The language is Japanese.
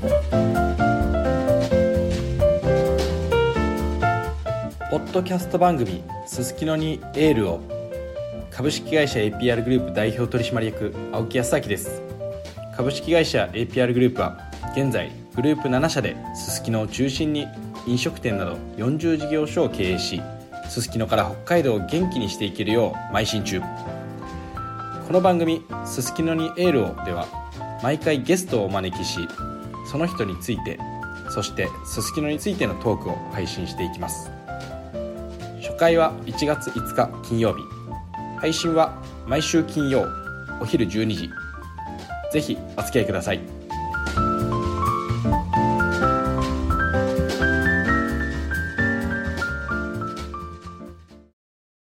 ポッドキャスト番組「すすきのにエールを」株式会社 APR グループ代表取締役青木康明です。株式会社 APR グループは現在グループ7社ですすきのを中心に飲食店など40事業所を経営しすすきのから北海道を元気にしていけるよう邁進中。この番組「すすきのにエールを」では毎回ゲストをお招きしその人についてそしてすすきのについてのトークを配信していきます。初回は1月5日金曜日。配信は毎週金曜お昼12時。ぜひお付き合いください。